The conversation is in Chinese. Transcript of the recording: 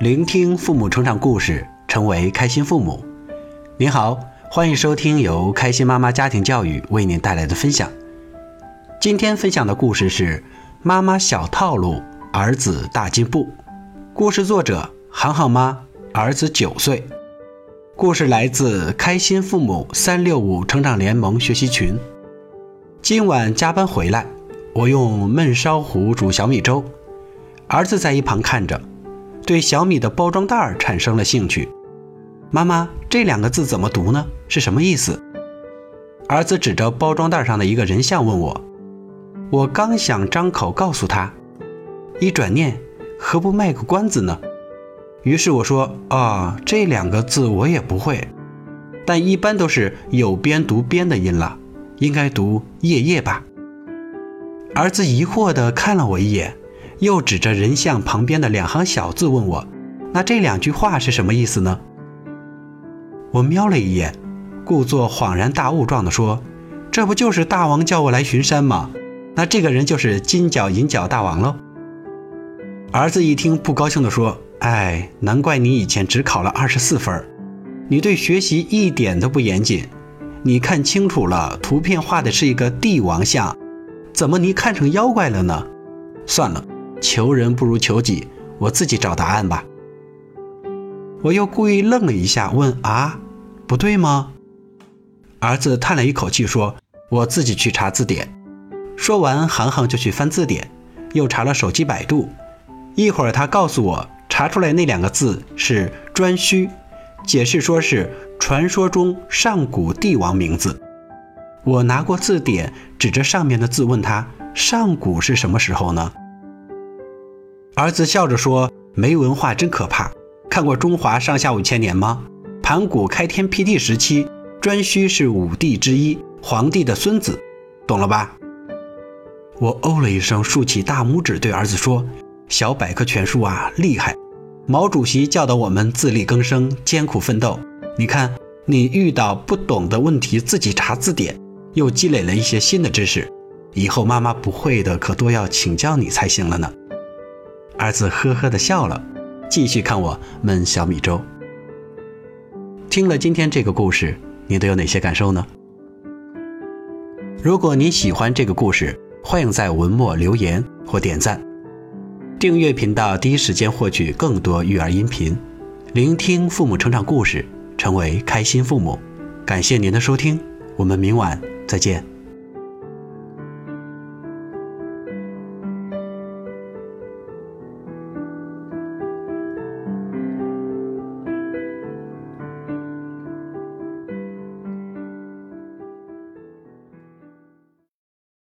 聆听父母成长故事，成为开心父母。您好，欢迎收听由开心妈妈家庭教育为您带来的分享。今天分享的故事是《妈妈小套路，儿子大进步》。故事作者：航航妈，儿子九岁。故事来自开心父母三六五成长联盟学习群。今晚加班回来，我用焖烧壶煮小米粥，儿子在一旁看着，对小米的包装袋产生了兴趣。妈妈，这两个字怎么读呢？是什么意思？儿子指着包装袋上的一个人像问我。我刚想张口告诉他，一转念，何不卖个关子呢？于是我说：“啊，这两个字我也不会，但一般都是有边读边的音了。”应该读夜夜吧。儿子疑惑地看了我一眼，又指着人像旁边的两行小字问我：“那这两句话是什么意思呢？”我瞄了一眼，故作恍然大悟状地说：“这不就是大王叫我来巡山吗？那这个人就是金角银角大王喽。”儿子一听，不高兴地说：“哎，难怪你以前只考了二十四分，你对学习一点都不严谨。”你看清楚了，图片画的是一个帝王像，怎么你看成妖怪了呢？算了，求人不如求己，我自己找答案吧。我又故意愣了一下，问：“啊，不对吗？”儿子叹了一口气说：“我自己去查字典。”说完，航航就去翻字典，又查了手机百度。一会儿，他告诉我，查出来那两个字是“颛顼”，解释说是。传说中上古帝王名字，我拿过字典，指着上面的字问他：“上古是什么时候呢？”儿子笑着说：“没文化真可怕。看过《中华上下五千年》吗？盘古开天辟地时期，颛顼是五帝之一，皇帝的孙子，懂了吧？”我哦了一声，竖起大拇指对儿子说：“小百科全书啊，厉害！毛主席教导我们自力更生，艰苦奋斗。”你看，你遇到不懂的问题，自己查字典，又积累了一些新的知识，以后妈妈不会的可多要请教你才行了呢。儿子呵呵的笑了，继续看我焖小米粥。听了今天这个故事，你都有哪些感受呢？如果你喜欢这个故事，欢迎在文末留言或点赞，订阅频道，第一时间获取更多育儿音频，聆听父母成长故事。成为开心父母，感谢您的收听，我们明晚再见。